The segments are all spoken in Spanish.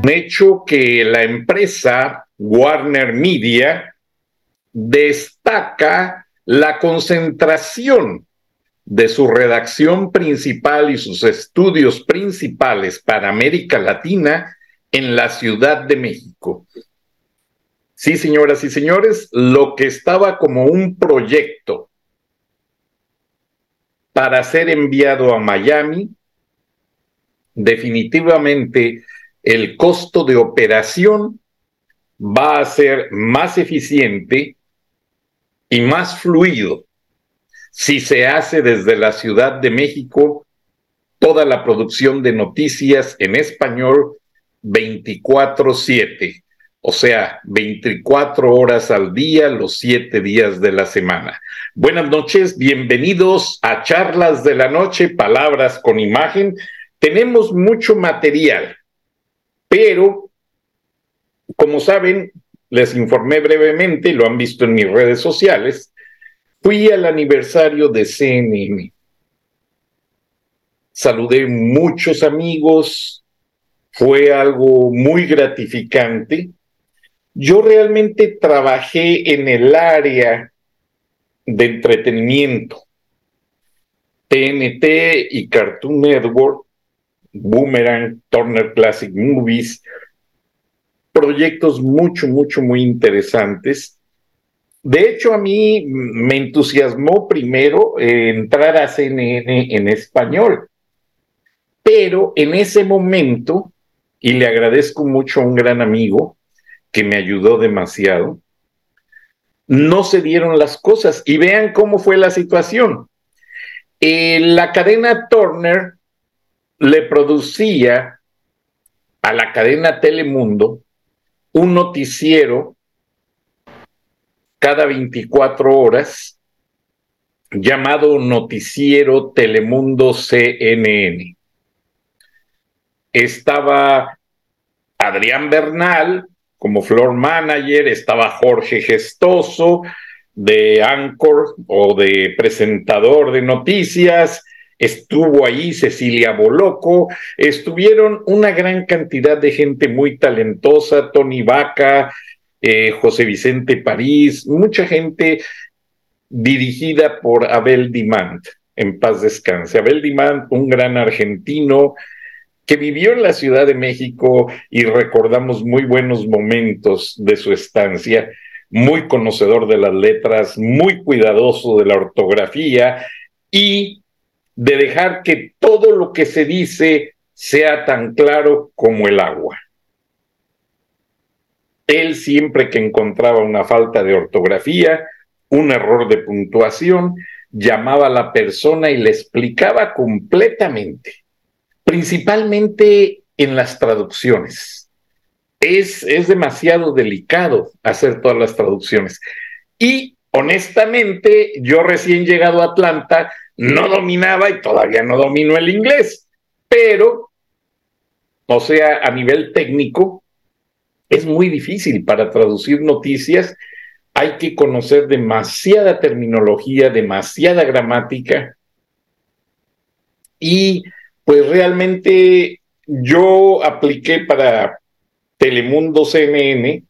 Un hecho que la empresa Warner Media destaca la concentración de su redacción principal y sus estudios principales para América Latina en la Ciudad de México. Sí, señoras y señores, lo que estaba como un proyecto para ser enviado a Miami, definitivamente el costo de operación va a ser más eficiente y más fluido si se hace desde la Ciudad de México toda la producción de noticias en español 24/7, o sea, 24 horas al día, los 7 días de la semana. Buenas noches, bienvenidos a Charlas de la Noche, Palabras con Imagen. Tenemos mucho material, pero, como saben, les informé brevemente, lo han visto en mis redes sociales, fui al aniversario de CNN. Saludé muchos amigos, fue algo muy gratificante. Yo realmente trabajé en el área de entretenimiento. TNT y Cartoon Network, Boomerang, Turner Classic Movies, proyectos mucho, mucho, muy interesantes. De hecho, a mí me entusiasmó primero entrar a CNN en español, pero en ese momento, y le agradezco mucho a un gran amigo que me ayudó demasiado, no se dieron las cosas. Y vean cómo fue la situación. Eh, la cadena Turner le producía a la cadena Telemundo un noticiero cada 24 horas llamado Noticiero Telemundo CNN. Estaba Adrián Bernal como floor manager, estaba Jorge Gestoso de Anchor o de presentador de noticias, estuvo ahí Cecilia Boloco, estuvieron una gran cantidad de gente muy talentosa, Tony Vaca, eh, José Vicente París, mucha gente dirigida por Abel Dimant, en paz descanse. Abel Dimant, un gran argentino que vivió en la Ciudad de México y recordamos muy buenos momentos de su estancia, muy conocedor de las letras, muy cuidadoso de la ortografía y de dejar que todo lo que se dice sea tan claro como el agua. Él siempre que encontraba una falta de ortografía, un error de puntuación, llamaba a la persona y le explicaba completamente, principalmente en las traducciones. Es, es demasiado delicado hacer todas las traducciones. Y honestamente, yo recién llegado a Atlanta, no dominaba y todavía no domino el inglés, pero, o sea, a nivel técnico, es muy difícil para traducir noticias. Hay que conocer demasiada terminología, demasiada gramática. Y pues realmente yo apliqué para Telemundo CNN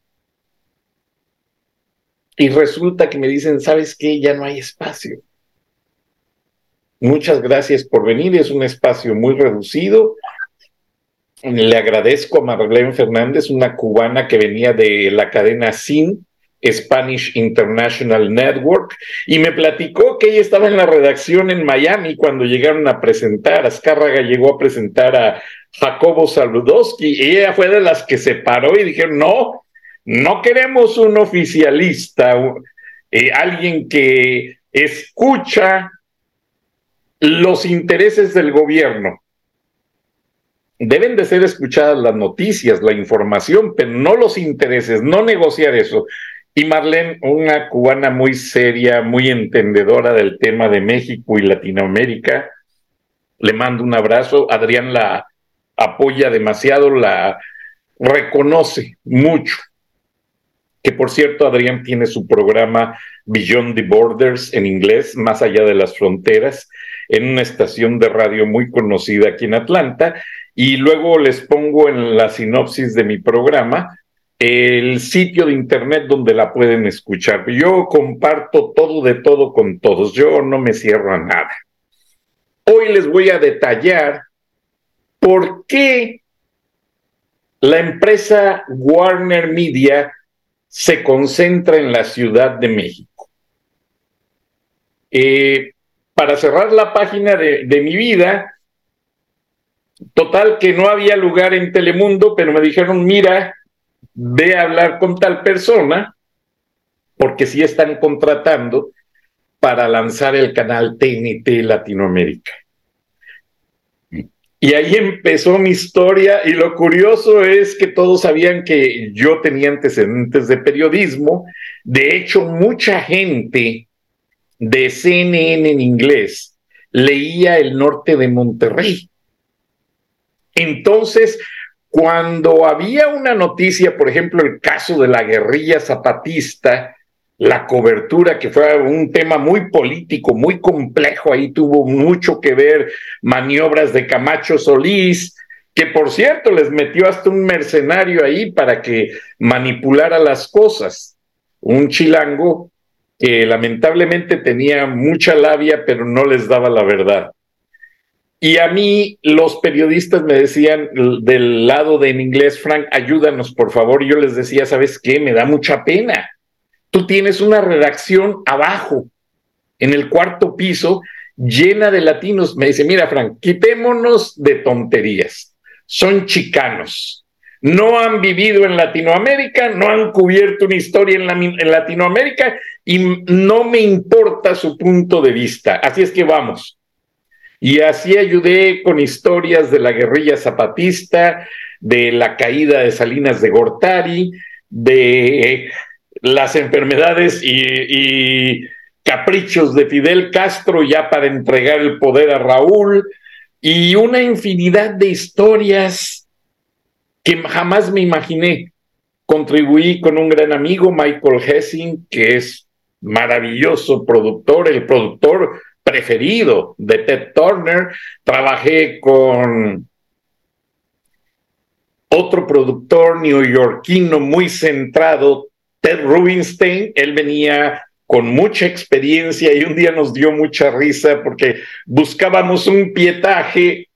y resulta que me dicen, ¿sabes qué? Ya no hay espacio. Muchas gracias por venir. Es un espacio muy reducido. Le agradezco a Marlene Fernández, una cubana que venía de la cadena SIN, Spanish International Network, y me platicó que ella estaba en la redacción en Miami cuando llegaron a presentar, Azcárraga llegó a presentar a Jacobo Saludowski, y ella fue de las que se paró y dijeron, no, no queremos un oficialista, eh, alguien que escucha los intereses del gobierno. Deben de ser escuchadas las noticias, la información, pero no los intereses, no negociar eso. Y Marlene, una cubana muy seria, muy entendedora del tema de México y Latinoamérica, le mando un abrazo. Adrián la apoya demasiado, la reconoce mucho. Que por cierto, Adrián tiene su programa Beyond the Borders en inglés, más allá de las fronteras, en una estación de radio muy conocida aquí en Atlanta. Y luego les pongo en la sinopsis de mi programa el sitio de internet donde la pueden escuchar. Yo comparto todo de todo con todos, yo no me cierro a nada. Hoy les voy a detallar por qué la empresa Warner Media se concentra en la Ciudad de México. Eh, para cerrar la página de, mi vida, total que no había lugar en Telemundo, pero me dijeron, mira, ve a hablar con tal persona, porque sí están contratando para lanzar el canal TNT Latinoamérica. Y ahí empezó mi historia y lo curioso es que todos sabían que yo tenía antecedentes de periodismo. De hecho, mucha gente de CNN en inglés leía El Norte de Monterrey. Entonces, cuando había una noticia, por ejemplo, el caso de la guerrilla zapatista, la cobertura, que fue un tema muy político, muy complejo, ahí tuvo mucho que ver maniobras de Camacho Solís, que por cierto les metió hasta un mercenario ahí para que manipulara las cosas, un chilango que lamentablemente tenía mucha labia, pero no les daba la verdad. Y a mí los periodistas me decían del lado de en inglés, Frank, ayúdanos por favor. Yo les decía, ¿sabes qué? Me da mucha pena. Tú tienes una redacción abajo, en el cuarto piso, llena de latinos. Me dice, mira, Frank, quitémonos de tonterías. Son chicanos. No han vivido en Latinoamérica, no han cubierto una historia en, Latinoamérica y no me importa su punto de vista. Así es que vamos y así ayudé con historias de la guerrilla zapatista, de la caída de Salinas de Gortari, de las enfermedades y, caprichos de Fidel Castro ya para entregar el poder a Raúl y una infinidad de historias que jamás me imaginé. Contribuí con un gran amigo, Michael Hessing, que es maravilloso productor, el productor preferido de Ted Turner. Trabajé con otro productor neoyorquino muy centrado, Ted Rubinstein. Él venía con mucha experiencia y un día nos dio mucha risa porque buscábamos un pietaje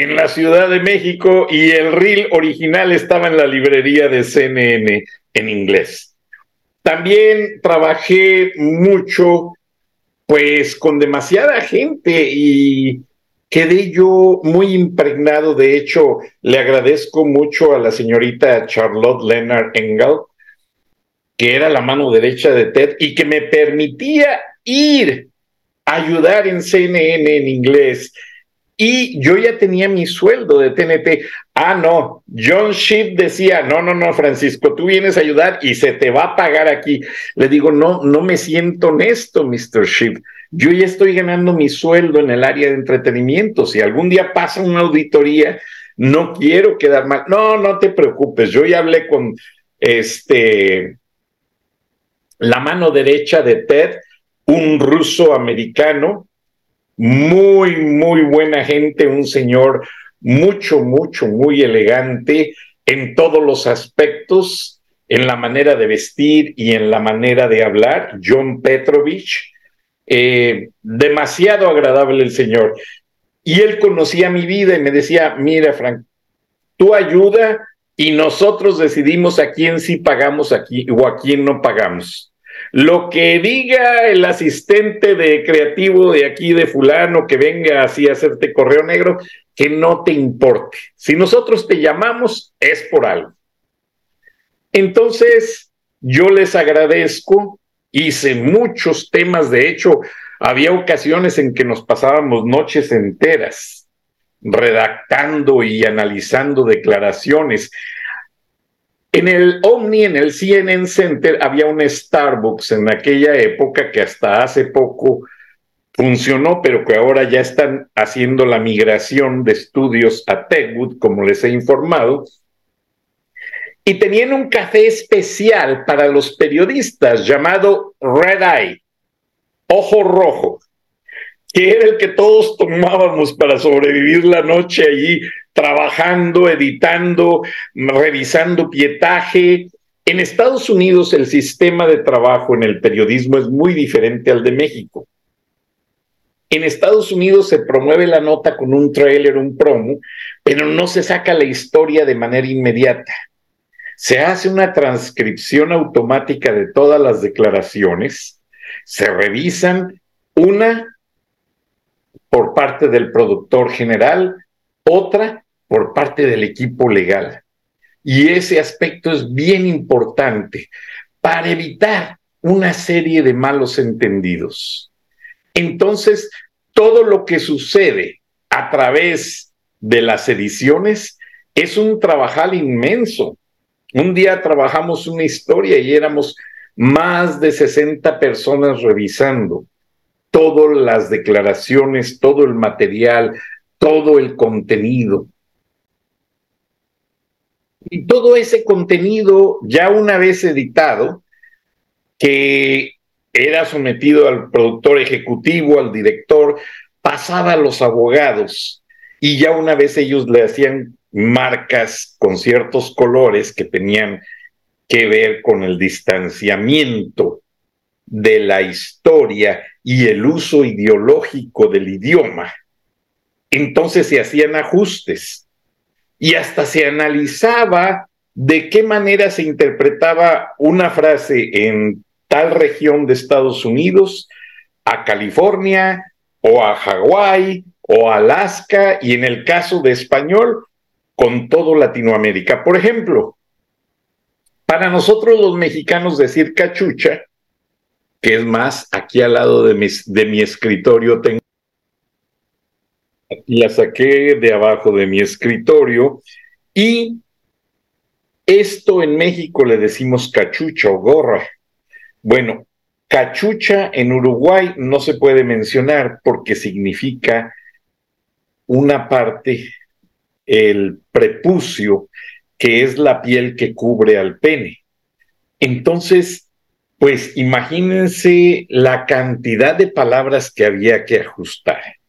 en la Ciudad de México y el reel original estaba en la librería de CNN en inglés. También trabajé mucho pues con demasiada gente y quedé yo muy impregnado. De hecho, le agradezco mucho a la señorita Charlotte Leonard Engel, que era la mano derecha de Ted y que me permitía ir a ayudar en CNN en inglés y yo ya tenía mi sueldo de TNT. Ah, no, John Sheep decía, no, no, no, Francisco, tú vienes a ayudar y se te va a pagar aquí. Le digo, no, no me siento honesto, Mr. Sheep. Yo ya estoy ganando mi sueldo en el área de entretenimiento. Si algún día pasa una auditoría, no quiero quedar mal. No, no te preocupes. Yo ya hablé con este la mano derecha de Ted, un ruso americano muy, muy buena gente, un señor mucho, mucho, muy elegante en todos los aspectos, en la manera de vestir y en la manera de hablar, John Petrovich, eh, demasiado agradable el señor. Y él conocía mi vida y me decía, mira, Frank, tú ayuda y nosotros decidimos a quién sí pagamos aquí o a quién no pagamos. Lo que diga el asistente de creativo de aquí de fulano que venga así a hacerte correo negro, que no te importe. Si nosotros te llamamos, es por algo. Entonces, yo les agradezco, hice muchos temas, de hecho, había ocasiones en que nos pasábamos noches enteras redactando y analizando declaraciones. En el Omni, en el CNN Center, había un Starbucks en aquella época que hasta hace poco funcionó, pero que ahora ya están haciendo la migración de estudios a Techwood, como les he informado. Y tenían un café especial para los periodistas llamado Red Eye, Ojo Rojo que era el que todos tomábamos para sobrevivir la noche allí, trabajando, editando, revisando pietaje. En Estados Unidos el sistema de trabajo en el periodismo es muy diferente al de México. En Estados Unidos se promueve la nota con un trailer, un promo, pero no se saca la historia de manera inmediata. Se hace una transcripción automática de todas las declaraciones, se revisan una por parte del productor general, otra por parte del equipo legal. Y ese aspecto es bien importante para evitar una serie de malos entendidos. Entonces, todo lo que sucede a través de las ediciones es un trabajal inmenso. Un día trabajamos una historia y éramos más de 60 personas revisando todas las declaraciones, todo el material, todo el contenido. Y todo ese contenido, ya una vez editado, que era sometido al productor ejecutivo, al director, pasaba a los abogados y ya una vez ellos le hacían marcas con ciertos colores que tenían que ver con el distanciamiento de la historia y el uso ideológico del idioma. Entonces se hacían ajustes y hasta se analizaba de qué manera se interpretaba una frase en tal región de Estados Unidos, a California o a Hawái o Alaska y en el caso de español, con todo Latinoamérica. Por ejemplo, para nosotros los mexicanos decir cachucha que es más, aquí al lado de de mi escritorio tengo, la saqué de abajo de mi escritorio y esto en México le decimos cachucha o gorra. Bueno, cachucha en Uruguay no se puede mencionar porque significa una parte, el prepucio, que es la piel que cubre al pene. Entonces, pues imagínense la cantidad de palabras que había que ajustar.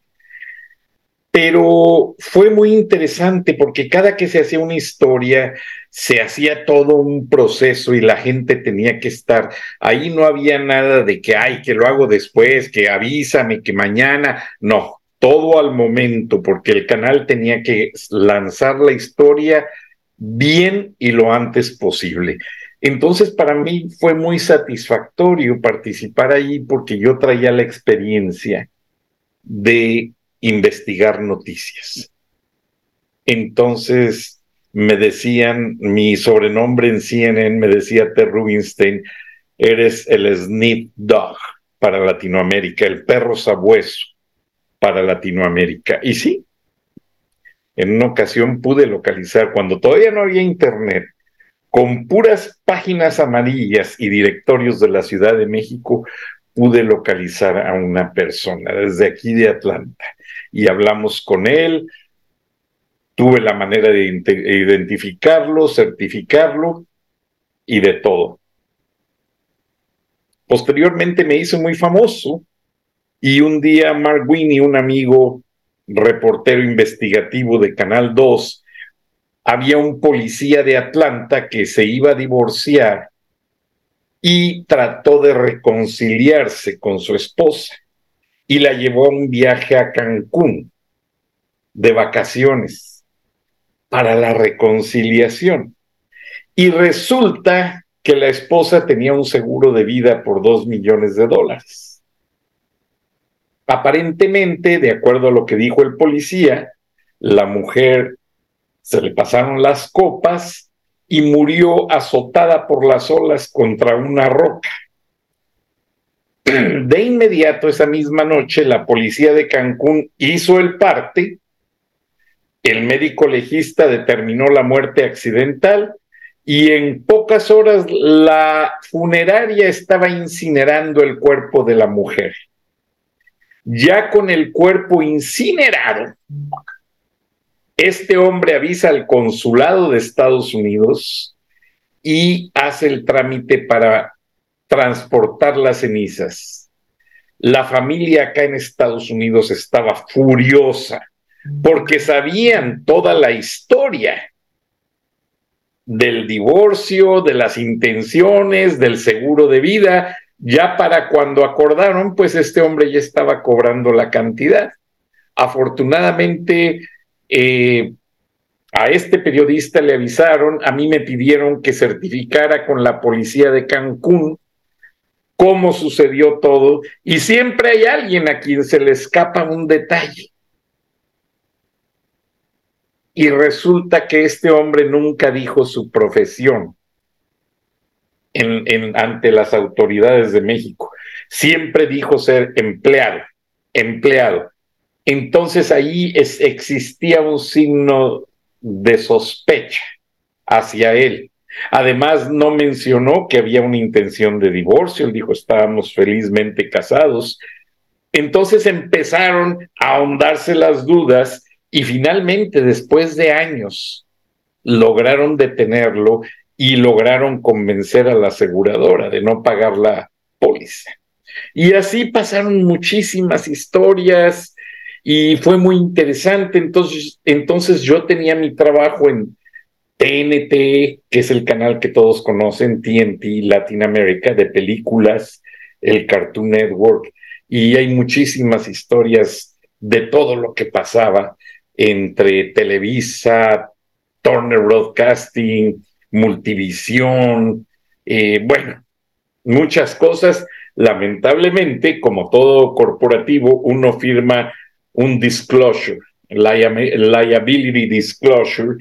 Pero fue muy interesante porque cada que se hacía una historia, se hacía todo un proceso y la gente tenía que estar. Ahí no había nada de que, ay, que lo hago después, que avísame, que mañana. No, todo al momento, porque el canal tenía que lanzar la historia bien y lo antes posible. Entonces, para mí fue muy satisfactorio participar allí porque yo traía la experiencia de investigar noticias. Entonces, me decían, mi sobrenombre en CNN me decía Ted Rubinstein, eres el Snip Dog para Latinoamérica, el perro sabueso para Latinoamérica. Y sí, en una ocasión pude localizar, cuando todavía no había internet, con puras páginas amarillas y directorios de la Ciudad de México, pude localizar a una persona desde aquí de Atlanta y hablamos con él. Tuve la manera de identificarlo, certificarlo y de todo. Posteriormente me hizo muy famoso y un día Mark Winnie, un amigo reportero investigativo de Canal 2, había un policía de Atlanta que se iba a divorciar y trató de reconciliarse con su esposa y la llevó a un viaje a Cancún de vacaciones para la reconciliación. y resulta que la esposa tenía un seguro de vida por dos millones de dólares. Aparentemente, de acuerdo a lo que dijo el policía, la mujer se le pasaron las copas y murió azotada por las olas contra una roca. De inmediato, esa misma noche, la policía de Cancún hizo el parte, el médico legista determinó la muerte accidental y en pocas horas la funeraria estaba incinerando el cuerpo de la mujer. Ya con el cuerpo incinerado, este hombre avisa al consulado de Estados Unidos y hace el trámite para transportar las cenizas. La familia acá en Estados Unidos estaba furiosa porque sabían toda la historia del divorcio, de las intenciones, del seguro de vida. Ya para cuando acordaron, pues este hombre ya estaba cobrando la cantidad. Afortunadamente, eh, a este periodista le avisaron, a mí me pidieron que certificara con la policía de Cancún cómo sucedió todo y siempre hay alguien a quien se le escapa un detalle. Y resulta que este hombre nunca dijo su profesión ante las autoridades de México. Siempre dijo ser empleado, empleado. Entonces ahí existía un signo de sospecha hacia él. Además, no mencionó que había una intención de divorcio, él dijo estábamos felizmente casados. Entonces empezaron a ahondarse las dudas y finalmente, después de años, lograron detenerlo y lograron convencer a la aseguradora de no pagar la póliza. Y así pasaron muchísimas historias, y fue muy interesante. Entonces, entonces yo tenía mi trabajo en TNT, que es el canal que todos conocen, TNT Latinoamérica, de películas, el Cartoon Network, y hay muchísimas historias de todo lo que pasaba entre Televisa, Turner Broadcasting, Multivisión, eh, bueno, muchas cosas. Lamentablemente, como todo corporativo, uno firma un disclosure, liability disclosure,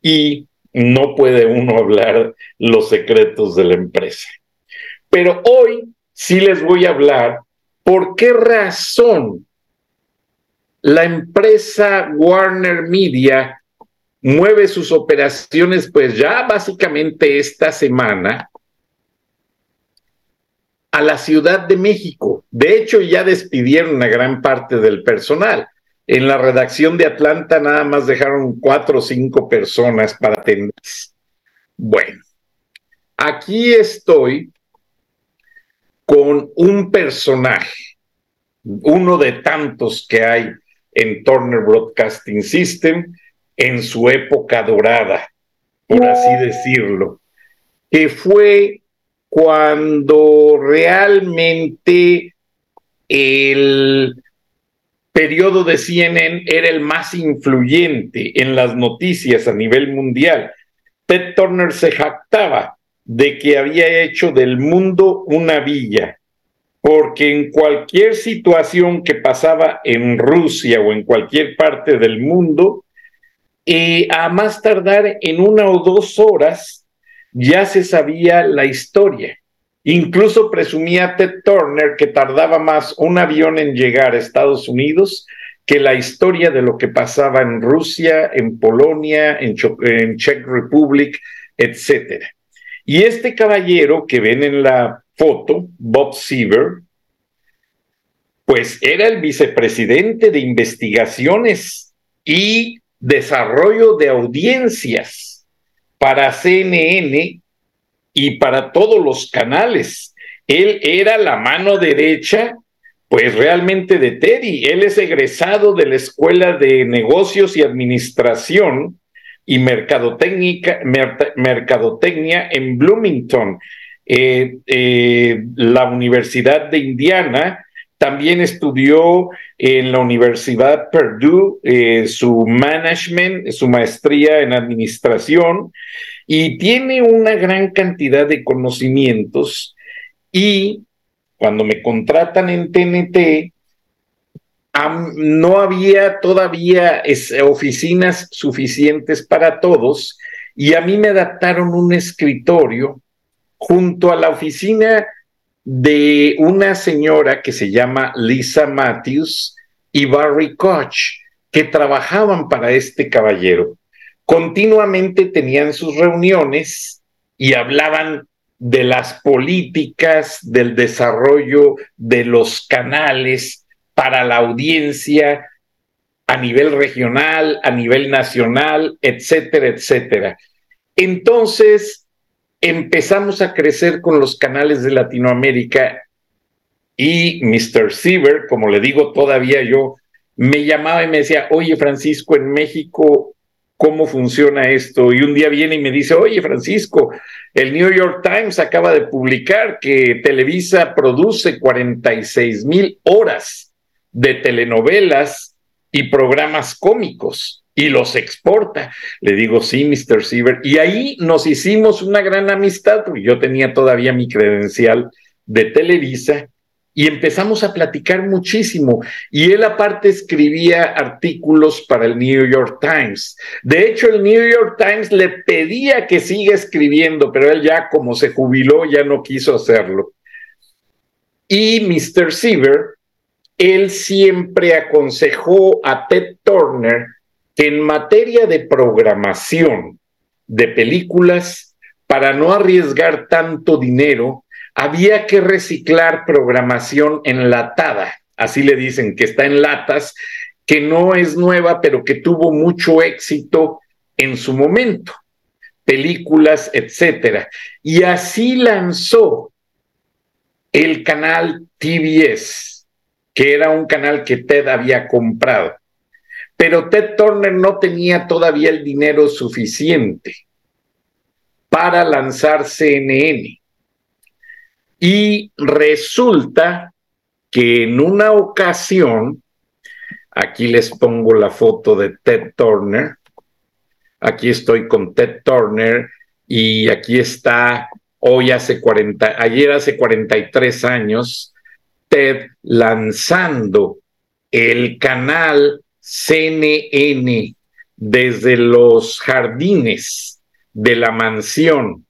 y no puede uno hablar los secretos de la empresa. Pero hoy sí les voy a hablar por qué razón la empresa Warner Media mueve sus operaciones, pues ya básicamente esta semana a la Ciudad de México. De hecho, ya despidieron a gran parte del personal. En la redacción de Atlanta nada más dejaron cuatro o cinco personas para atender. Bueno, aquí estoy con un personaje, uno de tantos que hay en Turner Broadcasting System en su época dorada, por así decirlo, que fue cuando realmente el periodo de CNN era el más influyente en las noticias a nivel mundial. Ted Turner se jactaba de que había hecho del mundo una villa, porque en cualquier situación que pasaba en Rusia o en cualquier parte del mundo, eh, a más tardar en una o dos horas, ya se sabía la historia. Incluso presumía Ted Turner que tardaba más un avión en llegar a Estados Unidos que la historia de lo que pasaba en Rusia, en Polonia, en, Czech Republic, etc. Y este caballero que ven en la foto, Bob Seaver, pues era el vicepresidente de investigaciones y desarrollo de audiencias para CNN y para todos los canales. Él era la mano derecha, pues realmente de Teddy. Él es egresado de la Escuela de Negocios y Administración y Mercadotecnia, Mercadotecnia en Bloomington, eh, eh, la Universidad de Indiana. También estudió en la Universidad Purdue eh, su management, su maestría en administración y tiene una gran cantidad de conocimientos y cuando me contratan en TNT, no había todavía oficinas suficientes para todos y a mí me adaptaron un escritorio junto a la oficina de una señora que se llama Lisa Matthews y Barry Koch, que trabajaban para este caballero. Continuamente tenían sus reuniones y hablaban de las políticas, del desarrollo de los canales para la audiencia a nivel regional, a nivel nacional, etcétera, etcétera. Entonces, empezamos a crecer con los canales de Latinoamérica y Mr. Siever, como le digo todavía yo, me llamaba y me decía, oye Francisco, en México, ¿cómo funciona esto? Y un día viene y me dice, oye Francisco, el New York Times acaba de publicar que Televisa produce 46 mil horas de telenovelas y programas cómicos y los exporta. Le digo, sí, Mr. Siever. Y ahí nos hicimos una gran amistad, porque yo tenía todavía mi credencial de Televisa y empezamos a platicar muchísimo. Y él aparte escribía artículos para el New York Times. De hecho, el New York Times le pedía que siga escribiendo, pero él ya como se jubiló ya no quiso hacerlo. Y Mr. Siever, él siempre aconsejó a Ted Turner que en materia de programación de películas, para no arriesgar tanto dinero, había que reciclar programación enlatada, así le dicen, que está en latas, que no es nueva, pero que tuvo mucho éxito en su momento, películas, etcétera. Y así lanzó el canal TBS, que era un canal que Ted había comprado. Pero Ted Turner no tenía todavía el dinero suficiente para lanzar CNN. Y resulta que en una ocasión, aquí les pongo la foto de Ted Turner, aquí estoy con Ted Turner y aquí está hoy hace 40, ayer hace 43 años, Ted lanzando el canal CNN desde los jardines de la mansión,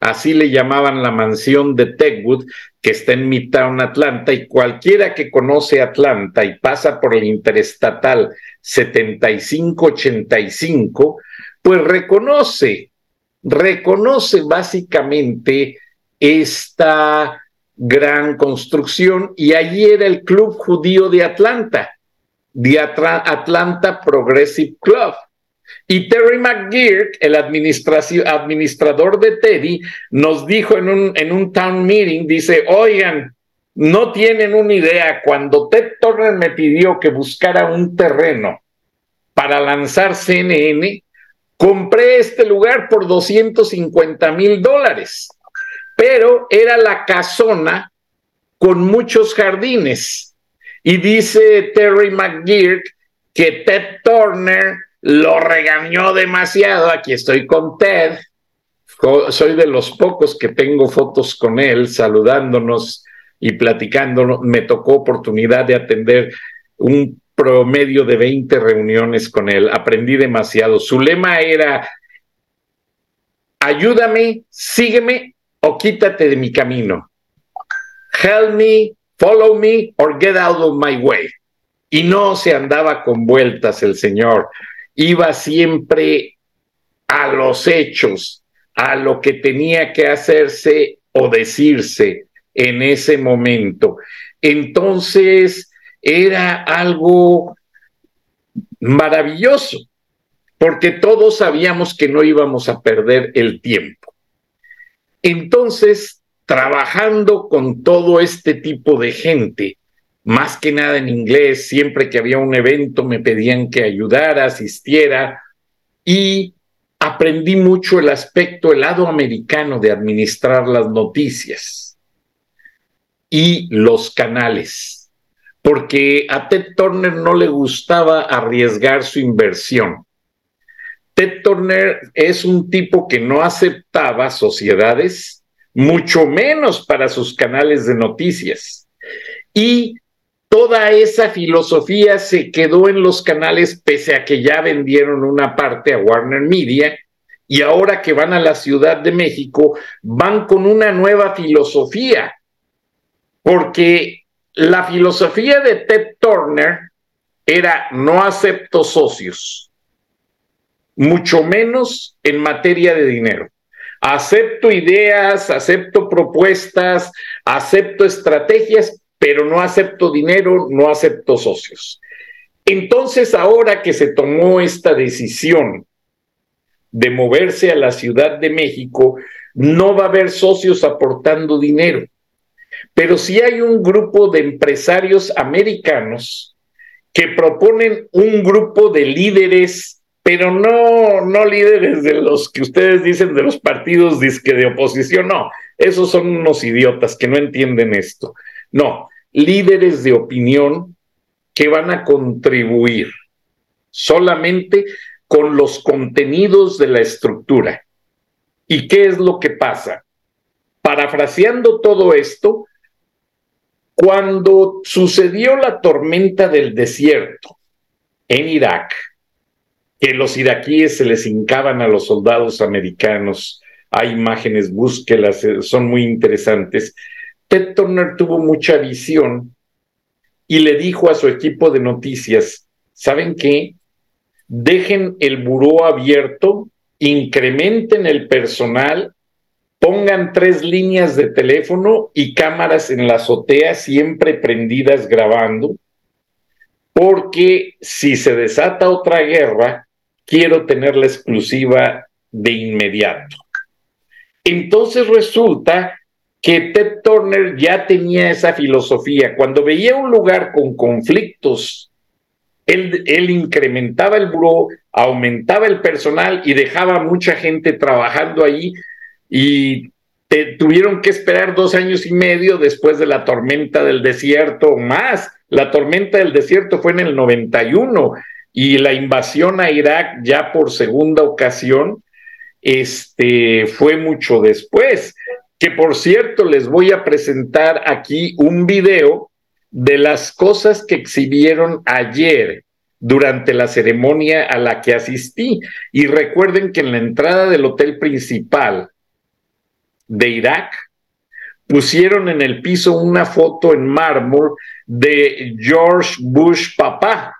así le llamaban la mansión de Techwood, que está en Midtown Atlanta, y cualquiera que conoce Atlanta y pasa por el interestatal 7585, pues reconoce, reconoce básicamente esta gran construcción y allí era el Club Judío de Atlanta The Atlanta Progressive Club. Y Terry McGear, el administrador de Teddy, nos dijo en un, town meeting, dice, oigan, no tienen una idea, cuando Ted Turner me pidió que buscara un terreno para lanzar CNN, compré este lugar por 250 mil dólares, pero era la casona con muchos jardines y dice Terry McGear que Ted Turner lo regañó demasiado. Aquí estoy con Ted. Soy de los pocos que tengo fotos con él saludándonos y platicando. Me tocó oportunidad de atender un promedio de 20 reuniones con él. Aprendí demasiado. Su lema era, ayúdame, sígueme o quítate de mi camino. Help me follow me or get out of my way. Y no se andaba con vueltas el Señor, iba siempre a los hechos, a lo que tenía que hacerse o decirse en ese momento. Entonces era algo maravilloso, porque todos sabíamos que no íbamos a perder el tiempo. Entonces trabajando con todo este tipo de gente, más que nada en inglés, siempre que había un evento me pedían que ayudara, asistiera y aprendí mucho el aspecto, el lado americano de administrar las noticias y los canales, porque a Ted Turner no le gustaba arriesgar su inversión. Ted Turner es un tipo que no aceptaba sociedades, mucho menos para sus canales de noticias. Y toda esa filosofía se quedó en los canales pese a que ya vendieron una parte a Warner Media y ahora que van a la Ciudad de México van con una nueva filosofía, porque la filosofía de Ted Turner era no acepto socios mucho menos en materia de dinero. Acepto ideas, acepto propuestas, acepto estrategias, pero no acepto dinero, no acepto socios. Entonces, ahora que se tomó esta decisión de moverse a la Ciudad de México, no va a haber socios aportando dinero. Pero sí hay un grupo de empresarios americanos que proponen un grupo de líderes pero no, no líderes de los que ustedes dicen de los partidos de oposición, no, esos son unos idiotas que no entienden esto. No, líderes de opinión que van a contribuir solamente con los contenidos de la estructura. ¿Y qué es lo que pasa? Parafraseando todo esto, cuando sucedió la tormenta del desierto en Irak, que los iraquíes se les hincaban a los soldados americanos. Hay imágenes, búsquelas, eh, son muy interesantes. Ted Turner tuvo mucha visión y le dijo a su equipo de noticias, ¿saben qué? Dejen el buró abierto, incrementen el personal, pongan tres líneas de teléfono y cámaras en la azotea siempre prendidas grabando, porque si se desata otra guerra, quiero tener la exclusiva de inmediato. Entonces resulta que Ted Turner ya tenía esa filosofía. Cuando veía un lugar con conflictos, él, incrementaba el buró, aumentaba el personal y dejaba mucha gente trabajando ahí y tuvieron que esperar dos años y medio después de la tormenta del desierto más. La tormenta del desierto fue en el 91 y la invasión a Irak ya por segunda ocasión este, fue mucho después. Que por cierto, les voy a presentar aquí un video de las cosas que exhibieron ayer durante la ceremonia a la que asistí. Y recuerden que en la entrada del hotel principal de Irak pusieron en el piso una foto en mármol de George Bush papá,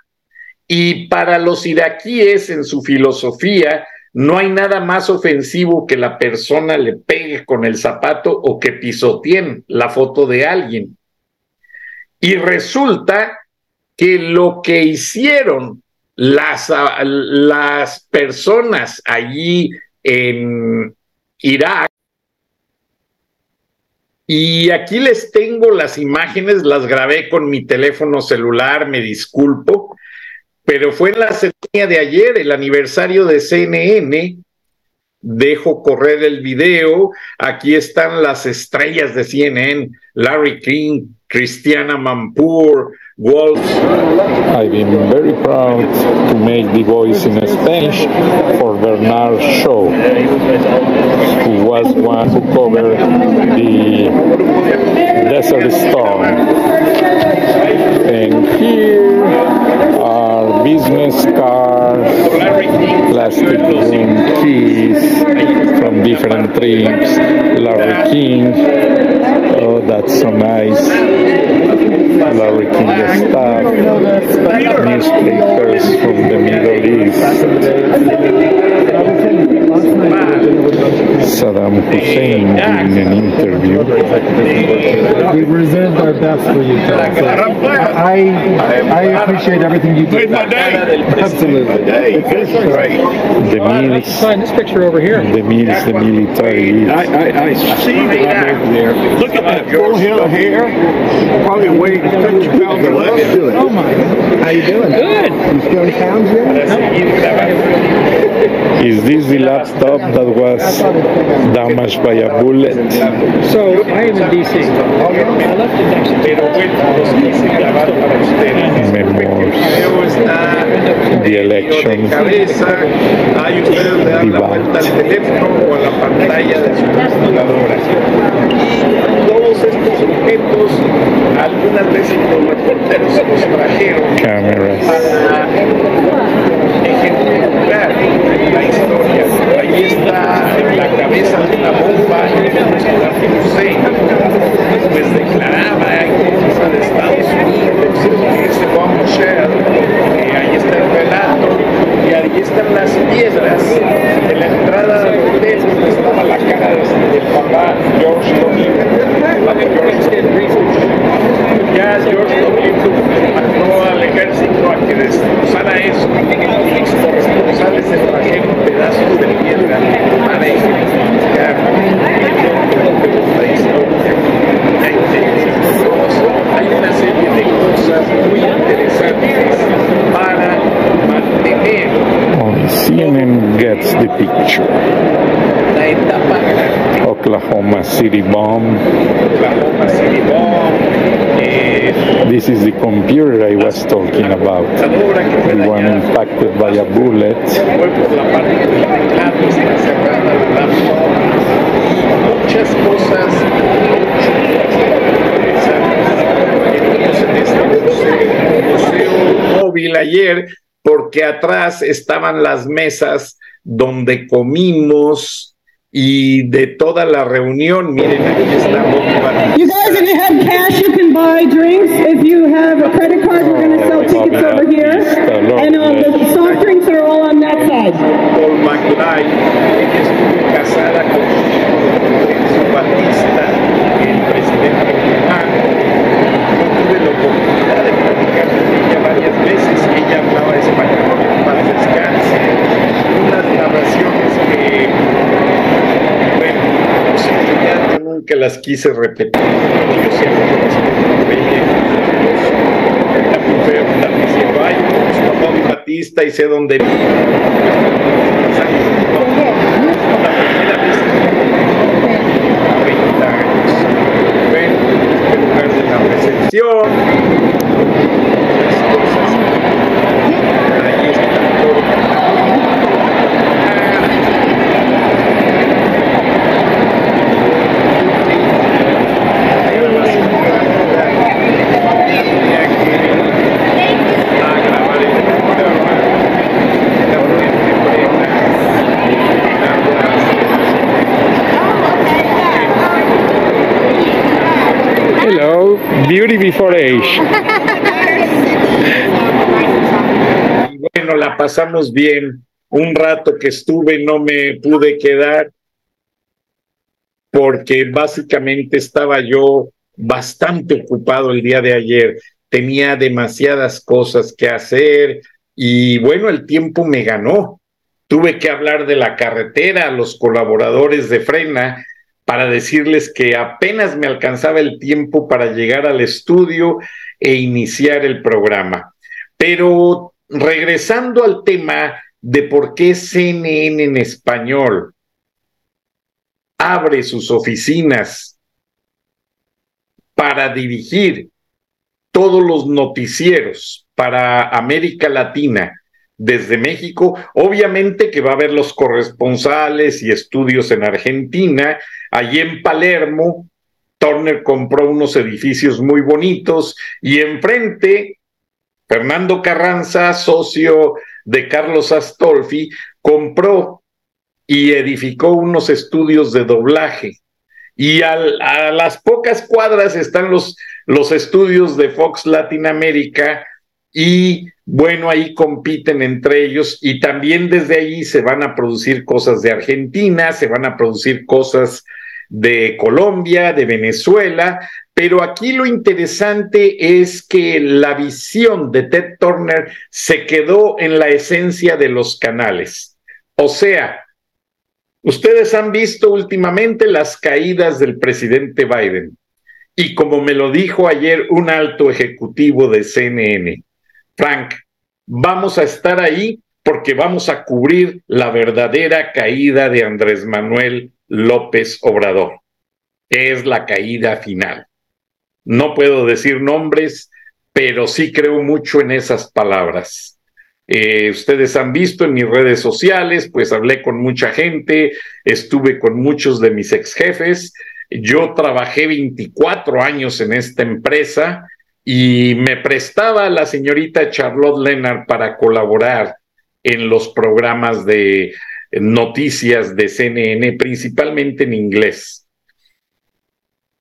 y para los iraquíes, en su filosofía, no hay nada más ofensivo que la persona le pegue con el zapato o que pisoteen la foto de alguien. Y resulta que lo que hicieron las, las personas allí en Irak, y aquí les tengo las imágenes, las grabé con mi teléfono celular, me disculpo, pero fue en la semana de ayer, el aniversario de CNN. Dejo correr el video. Aquí están las estrellas de CNN: Larry King, Christiana Mampur, Wolf. I've been very proud to make the voice in Spanish for Bernard's show, who was one who covered the Desert Storm. And here business cards, plastic room keys from different trips, Larry King. Oh, that's so nice. Larry King stuff, newspapers from the Middle East. Saddam Hussein giving an interview. We reserved our best for you. I I appreciate everything you do. Absolutely. The meals. Sign this picture over here. The meals, the military. I, I, I see that over there. Look at that full head of hair. Probably weighs 50 pounds or less. Oh my. How you doing? Good. You still in town yet? Is this the laptop that was damaged by a bullet? So I am in DC. I left it next to Pero bueno, los quise grabar para ustedes. Memoirs. El video está the elections. Ahí a todos estos objetos, algunas veces los reporteros se los trajeron Cameras. para ejemplificar la historia. Ahí está la cabeza de la bomba que Saddam Hussein pues declaraba en contra de Estados Unidos, ese bomb shell, eh, ahí está el relato, y ahí están las piedras de la entrada del hotel donde estaba la cara de- del papá George W. Ya George W. mandó al ejército a que destrozara eso y los corresponsales se trajeron pedazos de piedra para ejemplificar la historia. Hay una serie de cosas muy interesantes para mantener Only CNN gets the picture. la etapa grande. Oklahoma City bomb. Oklahoma City Bomb, eh, This is the computer I was talking about. The one impacted by a bullet. muchas cosas este museo móvil ayer, porque atrás estaban las mesas donde comimos y de toda la reunión, miren, aquí está Bobby Batista. You guys, if you have cash, you can buy drinks. If you have a credit card, we're going to sell tickets over here. And um, the soft drinks are all on that side. Paul McFly, ella estuvo casada con su Batista, el presidente cubano. Yo tuve la oportunidad de platicar con ella varias veces ella hablaba español, para descanse. Unas narraciones que, bueno, no sé, ya yo nunca las quise repetir. Yo siempre respeto a ella. La mujer la diciendo, ay, conozco a Bobby Batista y sé dónde vive. La primera vez en 30 años. Ven, el lugar de la recepción. Las cosas. Ahí está todo. Ahí va la señora. Tenía que a grabar el programa. La frente beauty before age. Bueno, la pasamos bien. Un rato que estuve no me pude quedar porque básicamente estaba yo bastante ocupado el día de ayer. Tenía demasiadas cosas que hacer y bueno, el tiempo me ganó. Tuve que hablar de la carretera a los colaboradores de Frena para decirles que apenas me alcanzaba el tiempo para llegar al estudio e iniciar el programa. Pero regresando al tema de por qué CNN en español abre sus oficinas para dirigir todos los noticieros para América Latina desde México. Obviamente que va a haber los corresponsales y estudios en Argentina, allí en Palermo. Turner compró unos edificios muy bonitos y enfrente, Fernando Carranza, socio de Carlos Astolfi, compró y edificó unos estudios de doblaje. Y a las pocas cuadras están los, los estudios de Fox Latinoamérica y bueno, ahí compiten entre ellos y también desde ahí se van a producir cosas de Argentina, se van a producir cosas de Colombia, de Venezuela, pero aquí lo interesante es que la visión de Ted Turner se quedó en la esencia de los canales. O sea, ustedes han visto últimamente las caídas del presidente Biden y como me lo dijo ayer un alto ejecutivo de CNN, Frank, vamos a estar ahí porque vamos a cubrir la verdadera caída de Andrés Manuel López Obrador, es la caída final. No puedo decir nombres, pero sí creo mucho en esas palabras. Eh, ustedes han visto en mis redes sociales, pues hablé con mucha gente, estuve con muchos de mis ex jefes. Yo trabajé 24 años en esta empresa y me prestaba la señorita Charlotte Leonard para colaborar en los programas de noticias de CNN, principalmente en inglés.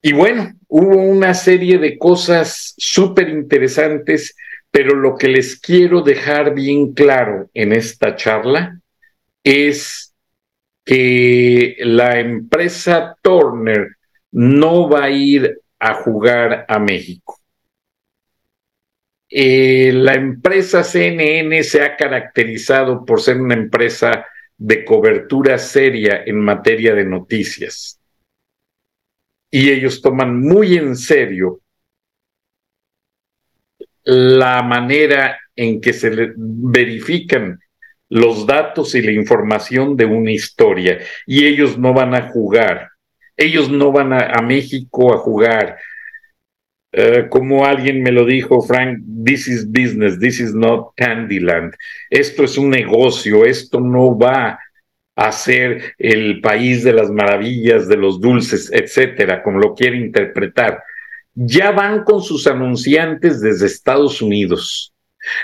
Y bueno, hubo una serie de cosas súper interesantes, pero lo que les quiero dejar bien claro en esta charla es que la empresa Turner no va a ir a jugar a México. Eh, la empresa CNN se ha caracterizado por ser una empresa de cobertura seria en materia de noticias. Y ellos toman muy en serio la manera en que se verifican los datos y la información de una historia. Y ellos no van a jugar, ellos no van a México a jugar eh, como alguien me lo dijo, Frank, this is business, this is not Candyland. Esto es un negocio, esto no va a ser el país de las maravillas, de los dulces, etcétera, como lo quiere interpretar. Ya van con sus anunciantes desde Estados Unidos.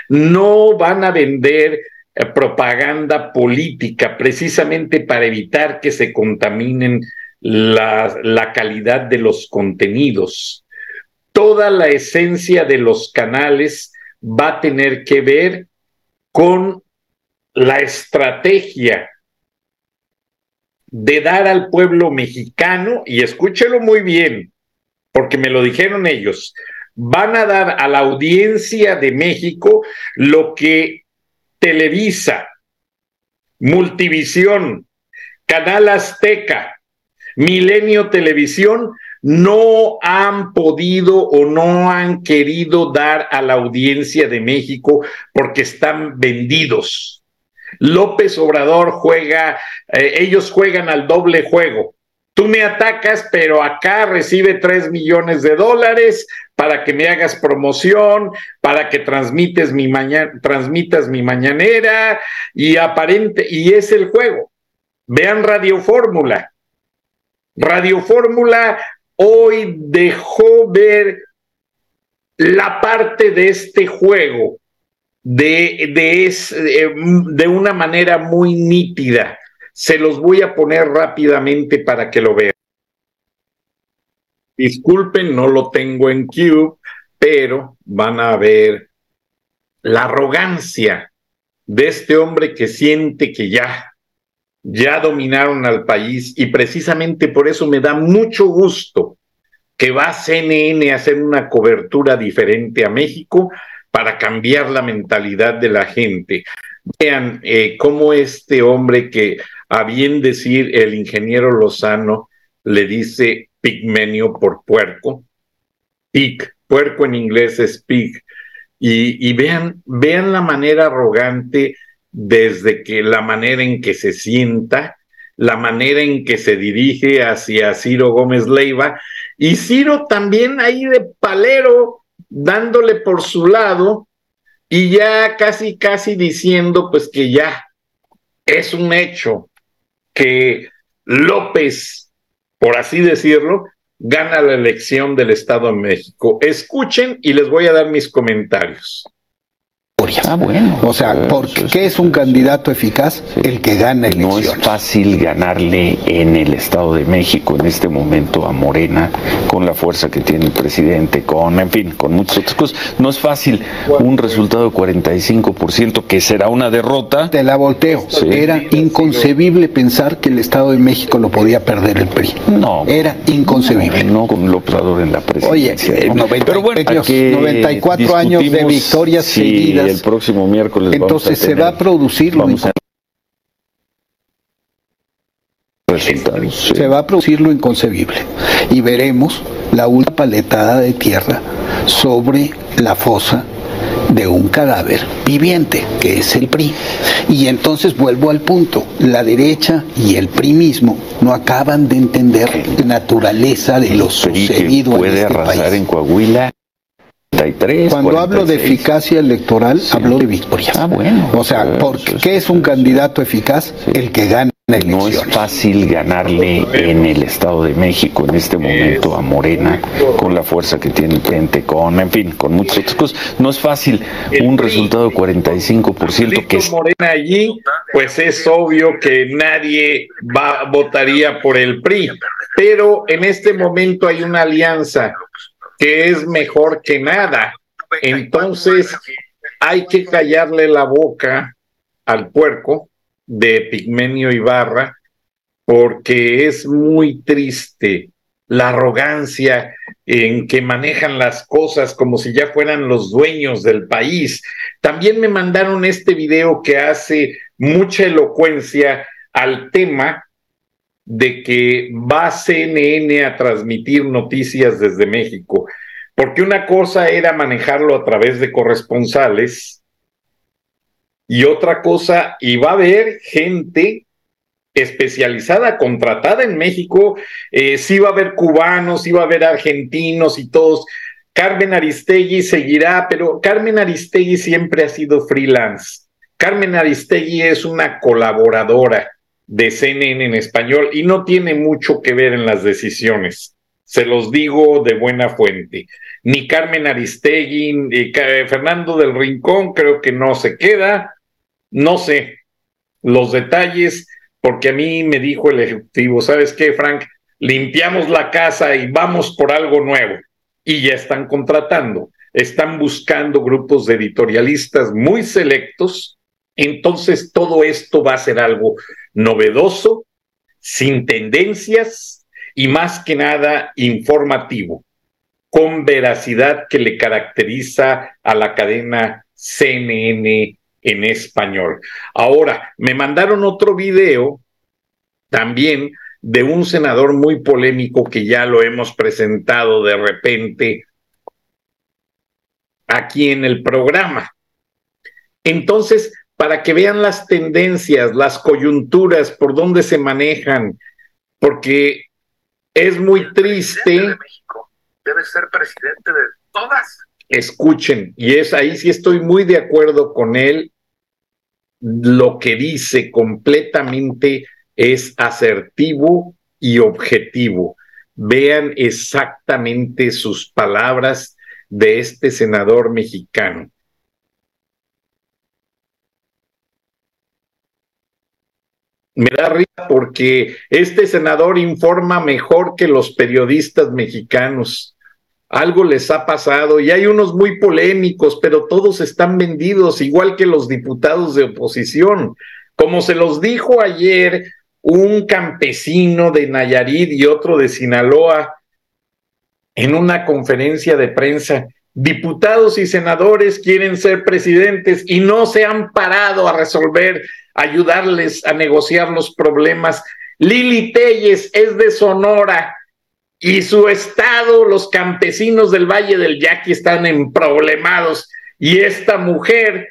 No van a vender eh, propaganda política precisamente para evitar que se contaminen la calidad de los contenidos toda la esencia de los canales va a tener que ver con la estrategia de dar al pueblo mexicano, y escúchelo muy bien, porque me lo dijeron ellos, van a dar a la audiencia de México lo que Televisa, Multivisión, Canal Azteca, Milenio Televisión no han podido o no han querido dar a la audiencia de México porque están vendidos. López Obrador juega, eh, ellos juegan al doble juego. Tú me atacas, pero acá recibe tres millones de dólares para que me hagas promoción, para que transmites mi transmitas mi mañanera y aparente, y es el juego. Vean Radio Fórmula. Radio Fórmula hoy dejó ver la parte de este juego de, de, de una manera muy nítida. Se los voy a poner rápidamente para que lo vean. Disculpen, no lo tengo en Cube, pero van a ver la arrogancia de este hombre que siente que ya ya dominaron al país y precisamente por eso me da mucho gusto que va CNN a hacer una cobertura diferente a México para cambiar la mentalidad de la gente. Vean eh, cómo este hombre que, a bien decir, el ingeniero Lozano le dice pigmenio por puerco, pig, puerco en inglés es pig, y, y vean, vean la manera arrogante desde que la manera en que se sienta, la manera en que se dirige hacia Ciro Gómez Leiva, y Ciro también ahí de palero, dándole por su lado, y ya casi, casi diciendo pues que ya es un hecho que López, por así decirlo, gana la elección del Estado de México. Escuchen y les voy a dar mis comentarios. Ah, bueno. O sea, ¿por qué es un candidato eficaz? El que gana elecciones. No es fácil ganarle en el Estado de México en este momento a Morena, con la fuerza que tiene el presidente, con, en fin, con muchas otras cosas. No es fácil un resultado de 45% que será una derrota. Te la volteo. Era inconcebible pensar que el Estado de México lo podía perder el PRI. No. Era inconcebible. No con López Obrador en la presidencia. Oye, 90, pero bueno, 94 años de victorias seguidas el próximo miércoles. Entonces se va a producir lo Se va a producir lo inconcebible. Y veremos la última paletada de tierra sobre la fosa de un cadáver viviente, que es el PRI. Y entonces vuelvo al punto, la derecha y el PRI mismo no acaban de entender la naturaleza de lo sucedido puede en este arrasar en Coahuila Cuando hablo de eficacia electoral, hablo de victoria. Ah, bueno. O sea, ¿por ¿qué es un candidato eficaz? El que gana no es fácil ganarle en el Estado de México en este momento a Morena con la fuerza que tiene gente, con, en fin, con muchas otras cosas. No es fácil un resultado de 45% que es... Morena allí, pues es obvio que nadie va, votaría por el PRI, pero en este momento hay una alianza que es mejor que nada. Entonces hay que callarle la boca al puerco de Pigmenio Ibarra, porque es muy triste la arrogancia en que manejan las cosas como si ya fueran los dueños del país. También me mandaron este video que hace mucha elocuencia al tema de que va CNN a transmitir noticias desde México, porque una cosa era manejarlo a través de corresponsales y otra cosa, va a haber gente especializada, contratada en México, eh, sí va a haber cubanos, sí va a haber argentinos y todos. Carmen Aristegui seguirá, pero Carmen Aristegui siempre ha sido freelance. Carmen Aristegui es una colaboradora de CNN en español y no tiene mucho que ver en las decisiones. Se los digo de buena fuente. Ni Carmen Aristegui, ni Fernando del Rincón creo que no se queda. No sé los detalles, porque a mí me dijo el ejecutivo, ¿sabes qué, Frank? Limpiamos la casa y vamos por algo nuevo. Y ya están contratando, están buscando grupos de editorialistas muy selectos. Entonces todo esto va a ser algo novedoso, sin tendencias y más que nada informativo, con veracidad que le caracteriza a la cadena CNN en español. Ahora, me mandaron otro video también de un senador muy polémico que ya lo hemos presentado de repente aquí en el programa. Entonces, para que vean las tendencias, las coyunturas, por dónde se manejan, porque es muy triste. Debe ser presidente de todas. Escuchen, y es ahí sí estoy muy de acuerdo con él lo que dice completamente es asertivo y objetivo. Vean exactamente sus palabras de este senador mexicano. Me da risa porque este senador informa mejor que los periodistas mexicanos algo les ha pasado y hay unos muy polémicos, pero todos están vendidos, igual que los diputados de oposición. Como se los dijo ayer un campesino de Nayarit y otro de Sinaloa en una conferencia de prensa, diputados y senadores quieren ser presidentes y no se han parado a resolver, ayudarles a negociar los problemas. Lili Telles es de Sonora, y su estado, los campesinos del Valle del Yaqui están emproblemados y esta mujer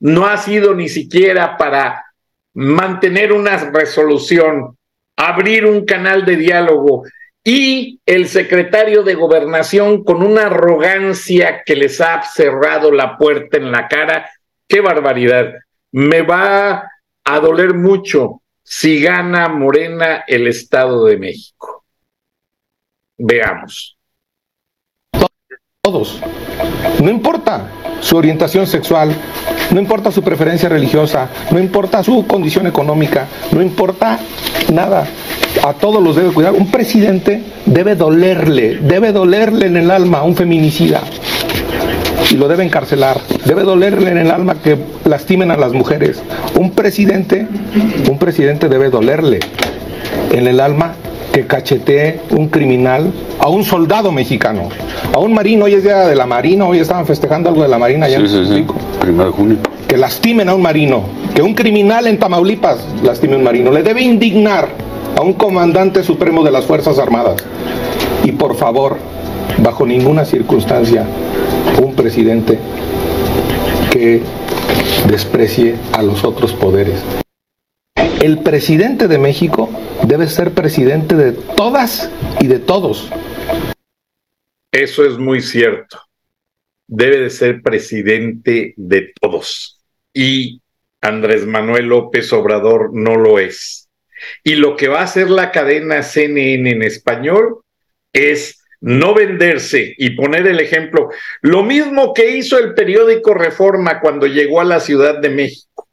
no ha sido ni siquiera para mantener una resolución, abrir un canal de diálogo y el secretario de gobernación con una arrogancia que les ha cerrado la puerta en la cara. ¡Qué barbaridad! Me va a doler mucho si gana Morena el Estado de México. Veamos. Todos. No importa su orientación sexual, no importa su preferencia religiosa, no importa su condición económica, no importa nada. A todos los debe cuidar. Un presidente debe dolerle, debe dolerle en el alma a un feminicida y lo debe encarcelar. Debe dolerle en el alma que lastimen a las mujeres. Un presidente, un presidente debe dolerle en el alma que cachetee un criminal a un soldado mexicano, a un marino, hoy es día de la marina, hoy estaban festejando algo de la marina allá sí, en Primero de junio. Que lastimen a un marino, que un criminal en Tamaulipas lastime a un marino, le debe indignar a un comandante supremo de las Fuerzas Armadas. Y por favor, bajo ninguna circunstancia, un presidente que desprecie a los otros poderes. El presidente de México debe ser presidente de todas y de todos. Eso es muy cierto. debe de ser presidente de todos. Y Andrés Manuel López Obrador no lo es. Y lo que va a hacer la cadena CNN en español es no venderse y poner el ejemplo. Lo mismo que hizo el periódico Reforma cuando llegó a la Ciudad de México.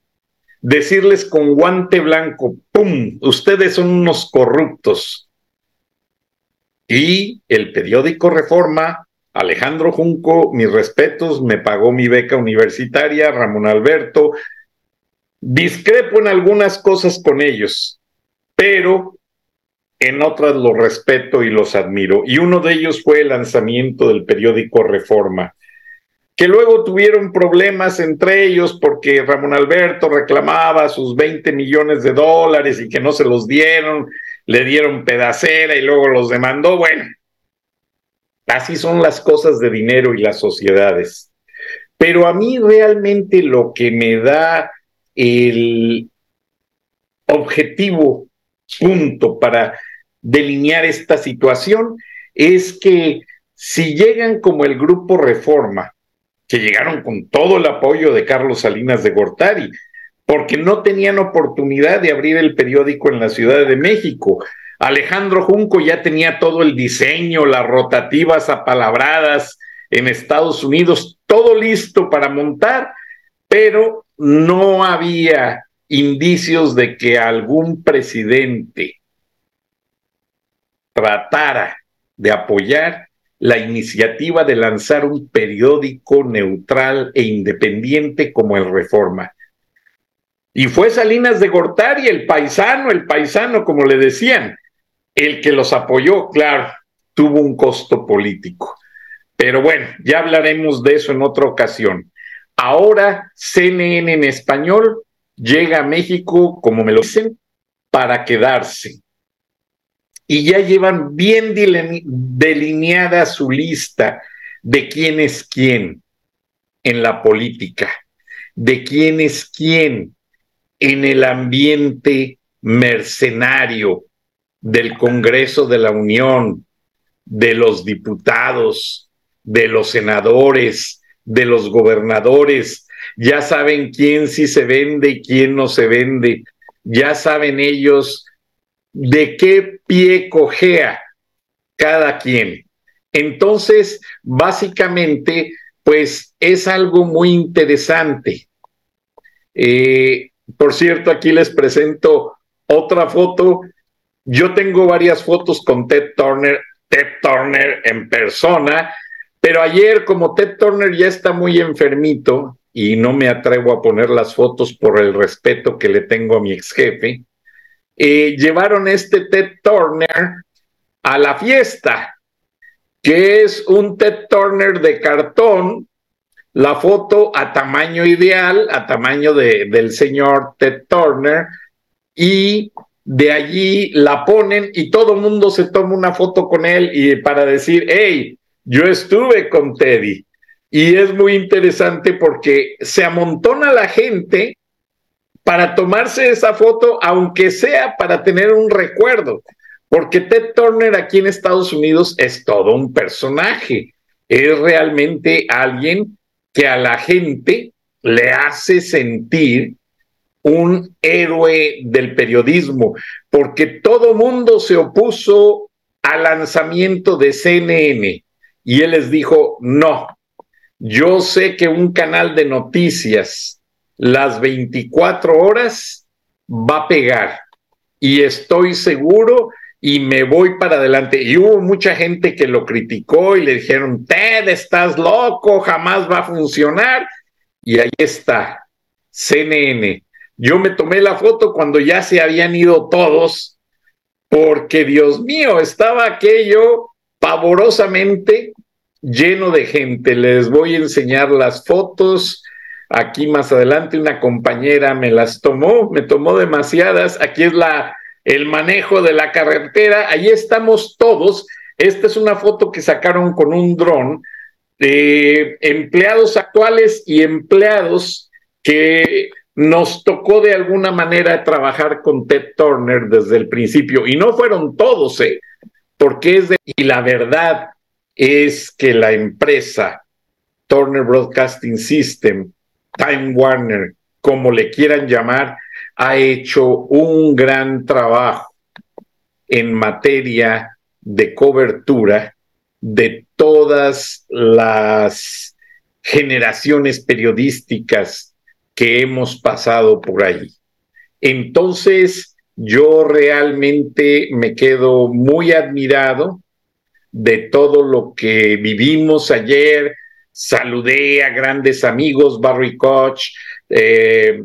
Decirles con guante blanco, ¡pum! Ustedes son unos corruptos. Y el periódico Reforma, Alejandro Junco, mis respetos, me pagó mi beca universitaria, Ramón Alberto. Discrepo en algunas cosas con ellos, pero en otras los respeto y los admiro. Y uno de ellos fue el lanzamiento del periódico Reforma, que luego tuvieron problemas entre ellos porque Ramón Alberto reclamaba sus 20 millones de dólares y que no se los dieron, le dieron pedacera y luego los demandó. Bueno, así son las cosas de dinero y las sociedades. Pero a mí realmente lo que me da el objetivo punto para delinear esta situación es que si llegan como el grupo Reforma, que llegaron con todo el apoyo de Carlos Salinas de Gortari, porque no tenían oportunidad de abrir el periódico en la Ciudad de México. Alejandro Junco ya tenía todo el diseño, las rotativas apalabradas en Estados Unidos, todo listo para montar, pero no había indicios de que algún presidente tratara de apoyar la iniciativa de lanzar un periódico neutral e independiente como el Reforma. Y fue Salinas de Gortari, el paisano, el paisano, como le decían, el que los apoyó, claro, tuvo un costo político. Pero bueno, ya hablaremos de eso en otra ocasión. Ahora CNN en español llega a México, como me lo dicen, para quedarse. Y ya llevan bien delineada su lista de quién es quién en la política, de quién es quién en el ambiente mercenario del Congreso de la Unión, de los diputados, de los senadores, de los gobernadores, ya saben quién sí se vende y quién no se vende, ya saben ellos de qué pie cojea cada quien. Entonces, básicamente, pues es algo muy interesante. Eh, por cierto, aquí les presento otra foto. Yo tengo varias fotos con Ted Turner, Ted Turner en persona, pero ayer como Ted Turner ya está muy enfermito, y no me atrevo a poner las fotos por el respeto que le tengo a mi ex jefe, eh, llevaron este Ted Turner a la fiesta, que es un Ted Turner de cartón, la foto a tamaño ideal, a tamaño de, del señor Ted Turner, y de allí la ponen y todo el mundo se toma una foto con él y para decir, hey, yo estuve con Teddy. Y es muy interesante porque se amontona la gente para tomarse esa foto, aunque sea para tener un recuerdo, porque Ted Turner aquí en Estados Unidos es todo un personaje, es realmente alguien que a la gente le hace sentir un héroe del periodismo, porque todo mundo se opuso al lanzamiento de CNN y él les dijo, no, yo sé que un canal de noticias las 24 horas va a pegar y estoy seguro y me voy para adelante. Y hubo mucha gente que lo criticó y le dijeron, Ted, estás loco, jamás va a funcionar. Y ahí está, CNN. Yo me tomé la foto cuando ya se habían ido todos, porque Dios mío, estaba aquello pavorosamente lleno de gente. Les voy a enseñar las fotos. Aquí más adelante una compañera me las tomó, me tomó demasiadas. Aquí es la el manejo de la carretera. Ahí estamos todos. Esta es una foto que sacaron con un dron de empleados actuales y empleados que nos tocó de alguna manera trabajar con Ted Turner desde el principio. Y no fueron todos, ¿eh? Porque es de... Y la verdad, es que la empresa Turner Broadcasting System, Time Warner, como le quieran llamar, ha hecho un gran trabajo en materia de cobertura de todas las generaciones periodísticas que hemos pasado por ahí. Entonces, yo realmente me quedo muy admirado de todo lo que vivimos ayer. Saludé a grandes amigos, Barry Koch, eh,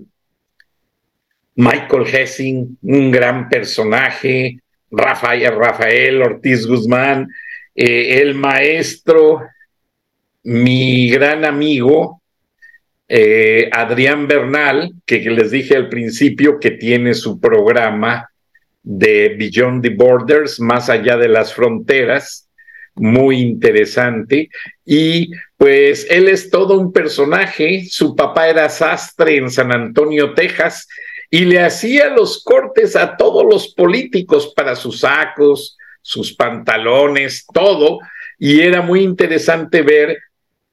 Michael Hessing, un gran personaje, Rafael, Rafael Ortiz Guzmán, eh, el maestro, mi gran amigo, eh, Adrián Bernal, que les dije al principio que tiene su programa de Beyond the Borders, más allá de las fronteras, muy interesante. Y pues él es todo un personaje, su papá era sastre en San Antonio, Texas, y le hacía los cortes a todos los políticos para sus sacos, sus pantalones, todo, y era muy interesante ver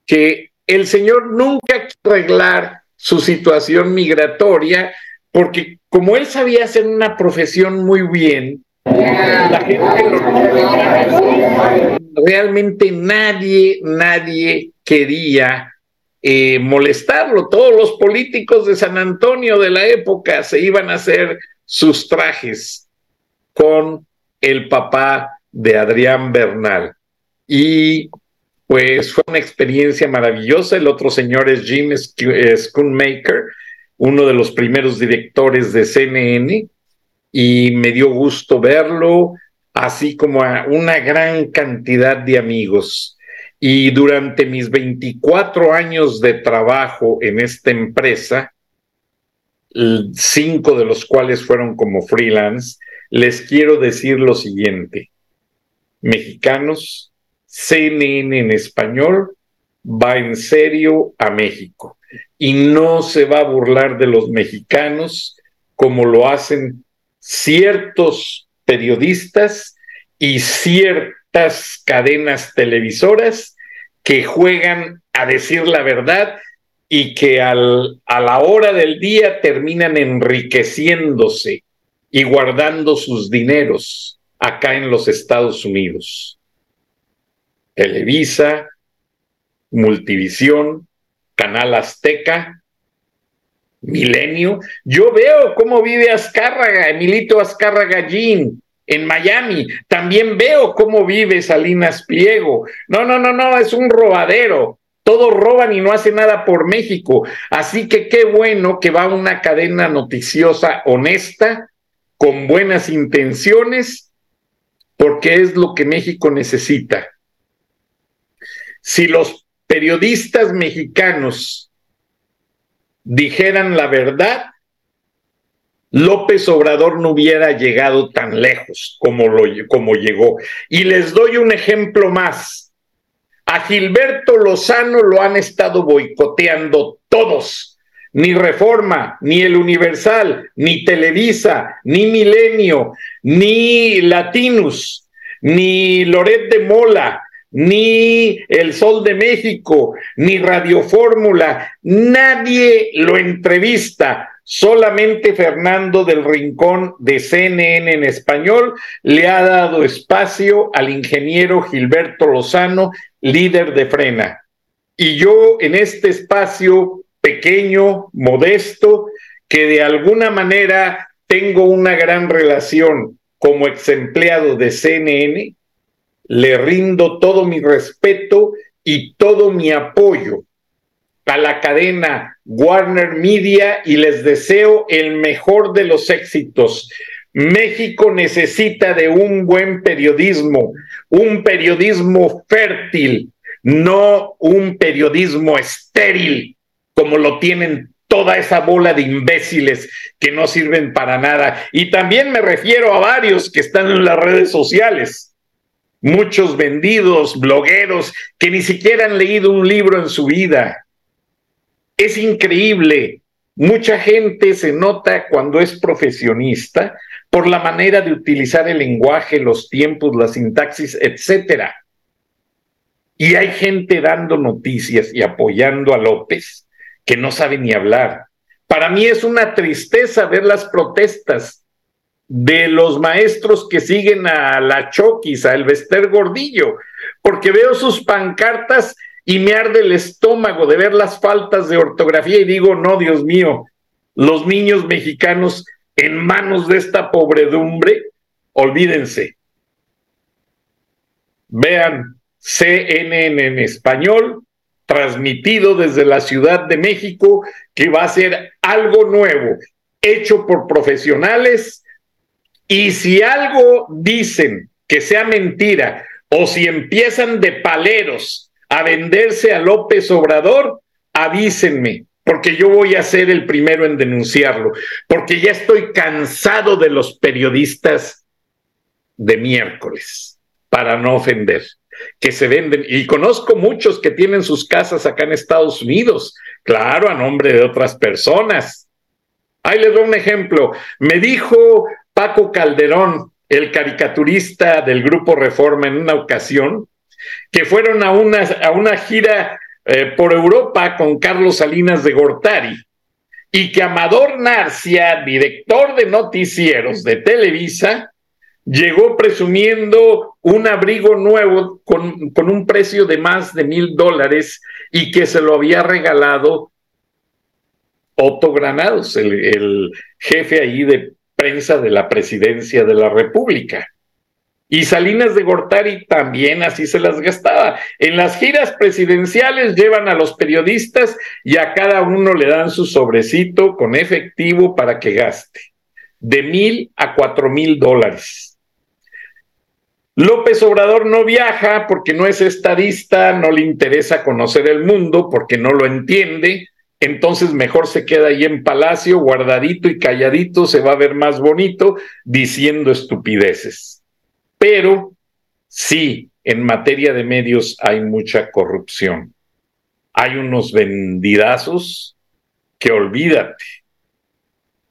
que el señor nunca quiso arreglar su situación migratoria, porque como él sabía hacer una profesión muy bien, realmente nadie, nadie quería eh, molestarlo. Todos los políticos de San Antonio de la época se iban a hacer sus trajes con el papá de Adrián Bernal. Y pues fue una experiencia maravillosa. El otro señor es Jim Schoonmaker, uno de los primeros directores de CNN, y me dio gusto verlo, así como a una gran cantidad de amigos. Y durante mis 24 años de trabajo en esta empresa, cinco de los cuales fueron como freelance, les quiero decir lo siguiente. Mexicanos, CNN en español va en serio a México y no se va a burlar de los mexicanos como lo hacen ciertos periodistas y ciertos cadenas televisoras que juegan a decir la verdad y que al, a la hora del día terminan enriqueciéndose y guardando sus dineros acá en los Estados Unidos. Televisa, Multivisión, Canal Azteca, Milenio. Yo veo cómo vive Azcárraga, Emilito Azcárraga Jean, en Miami. También veo cómo vive Salinas Pliego. No, no, no, no, es un robadero. Todos roban y no hacen nada por México. Así que qué bueno que va una cadena noticiosa honesta, con buenas intenciones, porque es lo que México necesita. Si los periodistas mexicanos dijeran la verdad, López Obrador no hubiera llegado tan lejos como, lo, como llegó. Y les doy un ejemplo más. A Gilberto Lozano lo han estado boicoteando todos. Ni Reforma, ni El Universal, ni Televisa, ni Milenio, ni Latinus, ni Loret de Mola, ni El Sol de México, ni Radio Fórmula. Nadie lo entrevista Solamente Fernando del Rincón de CNN en español le ha dado espacio al ingeniero Gilberto Lozano, líder de Frena. Y yo en este espacio pequeño, modesto, que de alguna manera tengo una gran relación como ex empleado de CNN, le rindo todo mi respeto y todo mi apoyo a la cadena Warner Media y les deseo el mejor de los éxitos. México necesita de un buen periodismo, un periodismo fértil, no un periodismo estéril, como lo tienen toda esa bola de imbéciles que no sirven para nada. Y también me refiero a varios que están en las redes sociales, muchos vendidos, blogueros, que ni siquiera han leído un libro en su vida es increíble. Mucha gente se nota cuando es profesionista por la manera de utilizar el lenguaje, los tiempos, la sintaxis, etcétera. Y hay gente dando noticias y apoyando a López que no sabe ni hablar. Para mí es una tristeza ver las protestas de los maestros que siguen a la Choquis, a Elvester Gordillo, porque veo sus pancartas y me arde el estómago de ver las faltas de ortografía y digo, no, Dios mío, los niños mexicanos en manos de esta pobredumbre, olvídense. Vean CNN en español, transmitido desde la Ciudad de México, que va a ser algo nuevo, hecho por profesionales. Y si algo dicen que sea mentira, o si empiezan de paleros a venderse a López Obrador, avísenme, porque yo voy a ser el primero en denunciarlo, porque ya estoy cansado de los periodistas de miércoles, para no ofender, que se venden, y conozco muchos que tienen sus casas acá en Estados Unidos, claro, a nombre de otras personas. Ahí les doy un ejemplo. Me dijo Paco Calderón, el caricaturista del grupo Reforma, en una ocasión, que fueron a una, a una gira eh, por Europa con Carlos Salinas de Gortari y que Amador Narcia, director de noticieros de Televisa, llegó presumiendo un abrigo nuevo con, con un precio de más de mil dólares y que se lo había regalado Otto Granados, el, el jefe ahí de prensa de la presidencia de la República. Y Salinas de Gortari también así se las gastaba. En las giras presidenciales llevan a los periodistas y a cada uno le dan su sobrecito con efectivo para que gaste. De mil a cuatro mil dólares. López Obrador no viaja porque no es estadista, no le interesa conocer el mundo porque no lo entiende, entonces mejor se queda ahí en palacio, guardadito y calladito, se va a ver más bonito diciendo estupideces. Pero sí, en materia de medios hay mucha corrupción. Hay unos vendidazos que olvídate.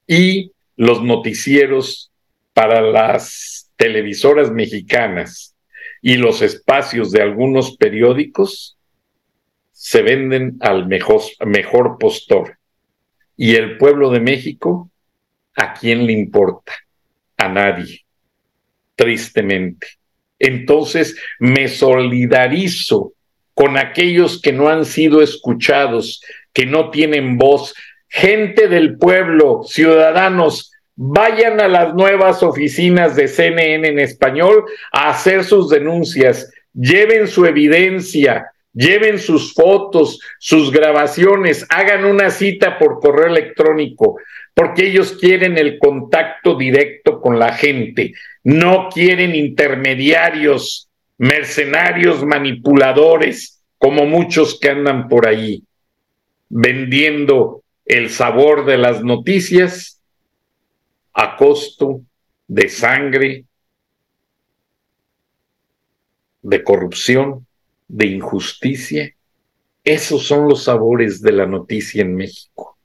Y los noticieros para las televisoras mexicanas y los espacios de algunos periódicos se venden al mejor, mejor postor. Y el pueblo de México, ¿a quién le importa? A nadie tristemente. Entonces me solidarizo con aquellos que no han sido escuchados, que no tienen voz. Gente del pueblo, ciudadanos, vayan a las nuevas oficinas de CNN en español a hacer sus denuncias, lleven su evidencia, lleven sus fotos, sus grabaciones, hagan una cita por correo electrónico, porque ellos quieren el contacto directo con la gente. No quieren intermediarios, mercenarios, manipuladores, como muchos que andan por ahí vendiendo el sabor de las noticias a costo de sangre, de corrupción, de injusticia. Esos son los sabores de la noticia en México.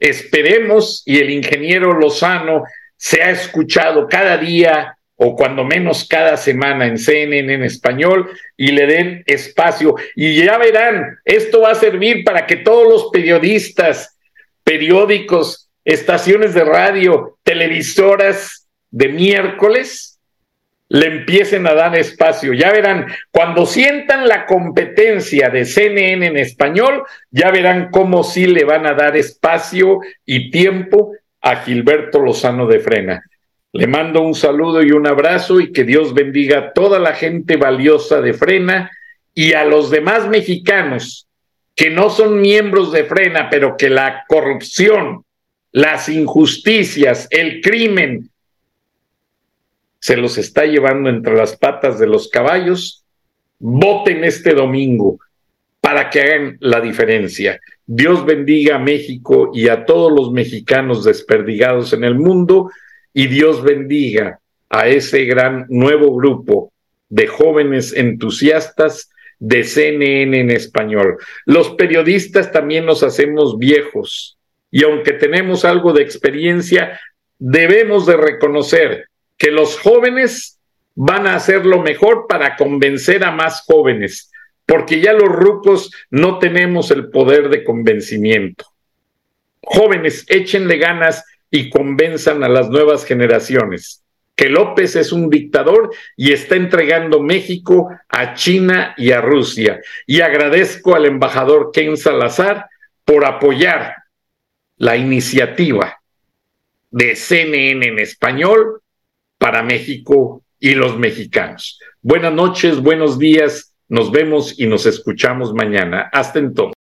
Esperemos y el ingeniero Lozano se ha escuchado cada día o cuando menos cada semana en CNN en español y le den espacio. Y ya verán, esto va a servir para que todos los periodistas, periódicos, estaciones de radio, televisoras de miércoles le empiecen a dar espacio. Ya verán, cuando sientan la competencia de CNN en español, ya verán cómo sí le van a dar espacio y tiempo a Gilberto Lozano de Frena. Le mando un saludo y un abrazo y que Dios bendiga a toda la gente valiosa de Frena y a los demás mexicanos que no son miembros de Frena, pero que la corrupción, las injusticias, el crimen se los está llevando entre las patas de los caballos. Voten este domingo para que hagan la diferencia. Dios bendiga a México y a todos los mexicanos desperdigados en el mundo y Dios bendiga a ese gran nuevo grupo de jóvenes entusiastas de CNN en español. Los periodistas también nos hacemos viejos y aunque tenemos algo de experiencia, debemos de reconocer que los jóvenes van a hacer lo mejor para convencer a más jóvenes, porque ya los rucos no tenemos el poder de convencimiento. Jóvenes, échenle ganas y convenzan a las nuevas generaciones que López es un dictador y está entregando México a China y a Rusia. Y agradezco al embajador Ken Salazar por apoyar la iniciativa de CNN en español para México y los mexicanos. Buenas noches, buenos días, nos vemos y nos escuchamos mañana. Hasta entonces.